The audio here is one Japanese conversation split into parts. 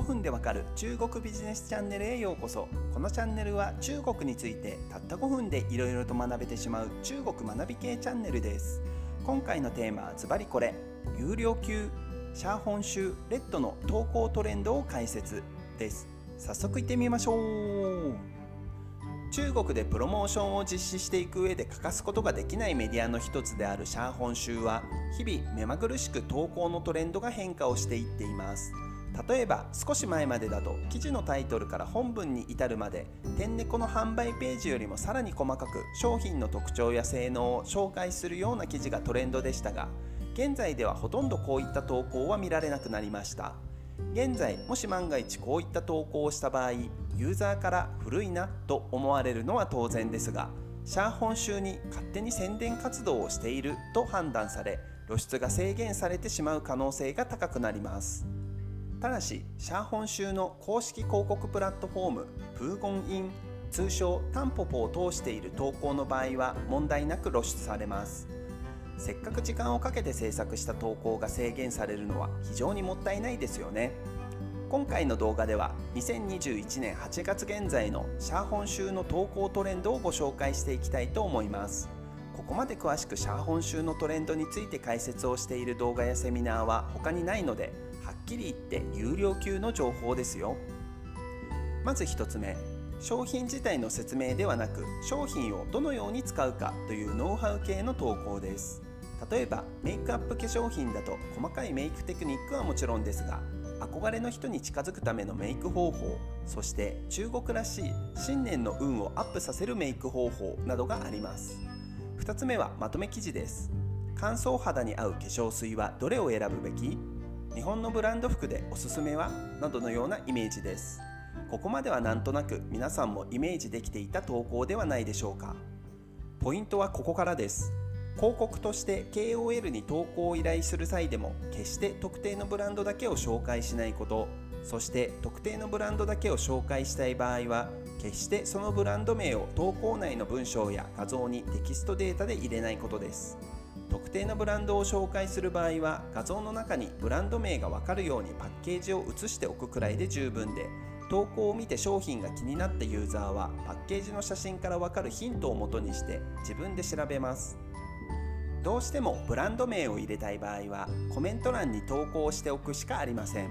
5分でわかる中国ビジネスチャンネルへようこそ。このチャンネルは中国についてたった5分でいろいろと学べてしまう中国学び系チャンネルです。今回のテーマはズバリこれ。有料級シャーホン州レッドの投稿トレンドを解説です。早速いってみましょう。中国でプロモーションを実施していく上で欠かすことができないメディアの一つであるシャーホン州は日々目まぐるしく投稿のトレンドが変化をしていっています。例えば少し前までだと記事のタイトルから本文に至るまで天猫の販売ページよりもさらに細かく商品の特徴や性能を紹介するような記事がトレンドでしたが現在ではほとんどこういった投稿は見られなくなりました。現在もし万が一こういった投稿をした場合ユーザーから古いなと思われるのは当然ですがシャーホン州に勝手に宣伝活動をしていると判断され露出が制限されてしまう可能性が高くなります。ただしシャーホン州の公式広告プラットフォームプーゴンイン通称タンポポを通している投稿の場合は問題なく露出されます。せっかく時間をかけて制作した投稿が制限されるのは非常にもったいないですよね。今回の動画では2021年8月現在のシャーホン州の投稿トレンドをご紹介していきたいと思います。ここまで詳しくシャーホン州のトレンドについて解説をしている動画やセミナーは他にないのできり言って有料級の情報ですよ。まず1つ目商品自体の説明ではなく商品をどのように使うかというノウハウ系の投稿です。例えばメイクアップ化粧品だと細かいメイクテクニックはもちろんですが憧れの人に近づくためのメイク方法そして中国らしい新年の運をアップさせるメイク方法などがあります。2つ目はまとめ記事です。乾燥肌に合う化粧水はどれを選ぶべき？日本のブランド服でおすすめは？などのようなイメージです。ここまではなんとなく皆さんもイメージできていた投稿ではないでしょうか。ポイントはここからです。広告として KOL に投稿を依頼する際でも決して特定のブランドだけを紹介しないこと。そして特定のブランドだけを紹介したい場合は決してそのブランド名を投稿内の文章や画像にテキストデータで入れないことです。特定のブランドを紹介する場合は画像の中にブランド名がわかるようにパッケージを写しておくくらいで十分で投稿を見て商品が気になったユーザーはパッケージの写真からわかるヒントをもとにして自分で調べます。どうしてもブランド名を入れたい場合はコメント欄に投稿しておくしかありません。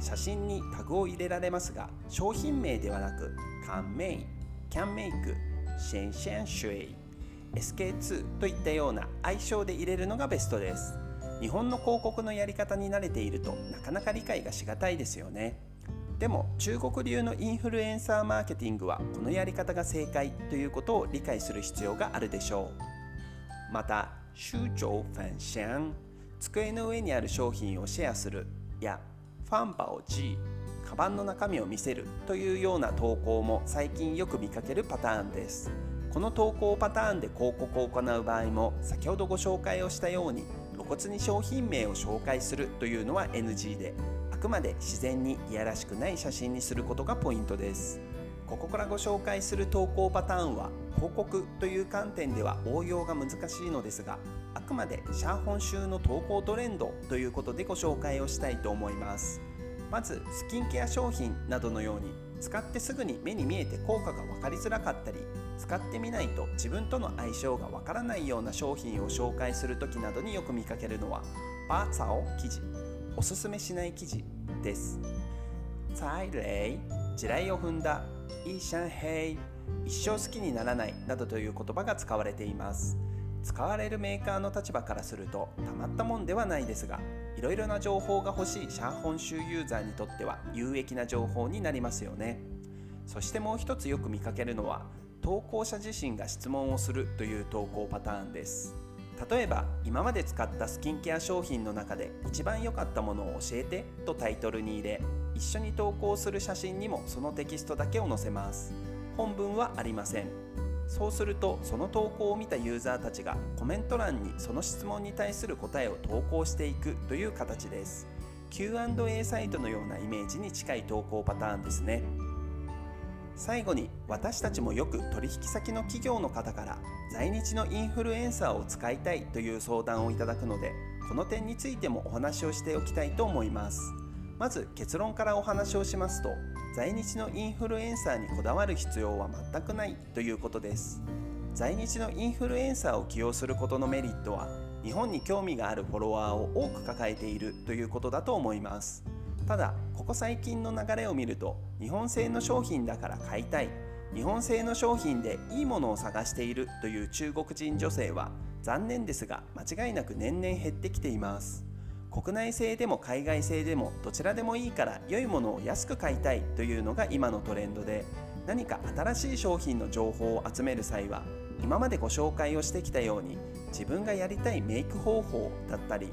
写真にタグを入れられますが商品名ではなくカンメイキャンメイクシェンシェンシュエイ。SK2 といったような愛称で入れるのがベストです。日本の広告のやり方に慣れているとなかなか理解がしがたいですよね。でも中国流のインフルエンサーマーケティングはこのやり方が正解ということを理解する必要があるでしょう。また集長ファンシャン机の上にある商品をシェアするやファンバオ G カバンの中身を見せるというような投稿も最近よく見かけるパターンです。この投稿パターンで広告を行う場合も先ほどご紹介をしたように露骨に商品名を紹介するというのは NG であくまで自然にいやらしくない写真にすることがポイントです。ここからご紹介する投稿パターンは広告という観点では応用が難しいのですがあくまでシャーホン州の投稿トレンドということでご紹介をしたいと思います。まずスキンケア商品などのように使ってすぐに目に見えて効果が分かりづらかったり使ってみないと自分との相性がわからないような商品を紹介する時などによく見かけるのはバーツァオ記事おすすめしない記事です。再例地雷を踏んだイーシャンヘイ一生好きにならないなどという言葉が使われています。使われるメーカーの立場からするとたまったもんではないですがいろいろな情報が欲しいシャーホン州ユーザーにとっては有益な情報になりますよね。そしてもう一つよく見かけるのは投稿者自身が質問をするという投稿パターンです。例えば今まで使ったスキンケア商品の中で一番良かったものを教えてとタイトルに入れ一緒に投稿する写真にもそのテキストだけを載せます。本文はありません。そうするとその投稿を見たユーザーたちがコメント欄にその質問に対する答えを投稿していくという形です。Q&A サイトのようなイメージに近い投稿パターンですね。最後に私たちもよく取引先の企業の方から在日のインフルエンサーを使いたいという相談をいただくのでこの点についてもお話をしておきたいと思います。まず結論からお話をしますと在日のインフルエンサーにこだわる必要は全くないということです。在日のインフルエンサーを起用することのメリットは日本に興味があるフォロワーを多く抱えているということだと思います。ただここ最近の流れを見ると日本製の商品だから買いたい。日本製の商品でいいものを探しているという中国人女性は残念ですが間違いなく年々減ってきています。国内製でも海外製でもどちらでもいいから良いものを安く買いたいというのが今のトレンドで何か新しい商品の情報を集める際は今までご紹介をしてきたように自分がやりたいメイク方法だったり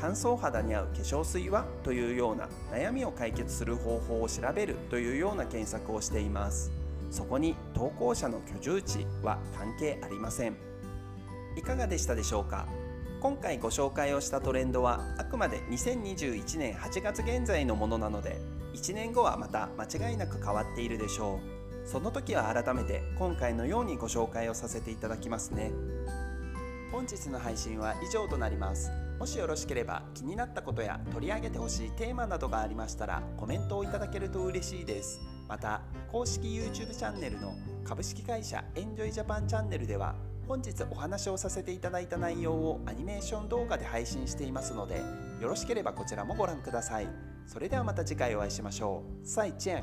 乾燥肌に合う化粧水はというような悩みを解決する方法を調べるというような検索をしています。そこに投稿者の居住地は関係ありません。いかがでしたでしょうか？今回ご紹介をしたトレンドはあくまで2021年8月現在のものなので1年後はまた間違いなく変わっているでしょう。その時は改めて今回のようにご紹介をさせていただきますね。本日の配信は以上となります。もしよろしければ気になったことや取り上げてほしいテーマなどがありましたらコメントをいただけると嬉しいです。また公式 YouTube チャンネルの株式会社エンジョイジャパンチャンネルでは本日お話をさせていただいた内容をアニメーション動画で配信していますのでよろしければこちらもご覧ください。それではまた次回お会いしましょう。再见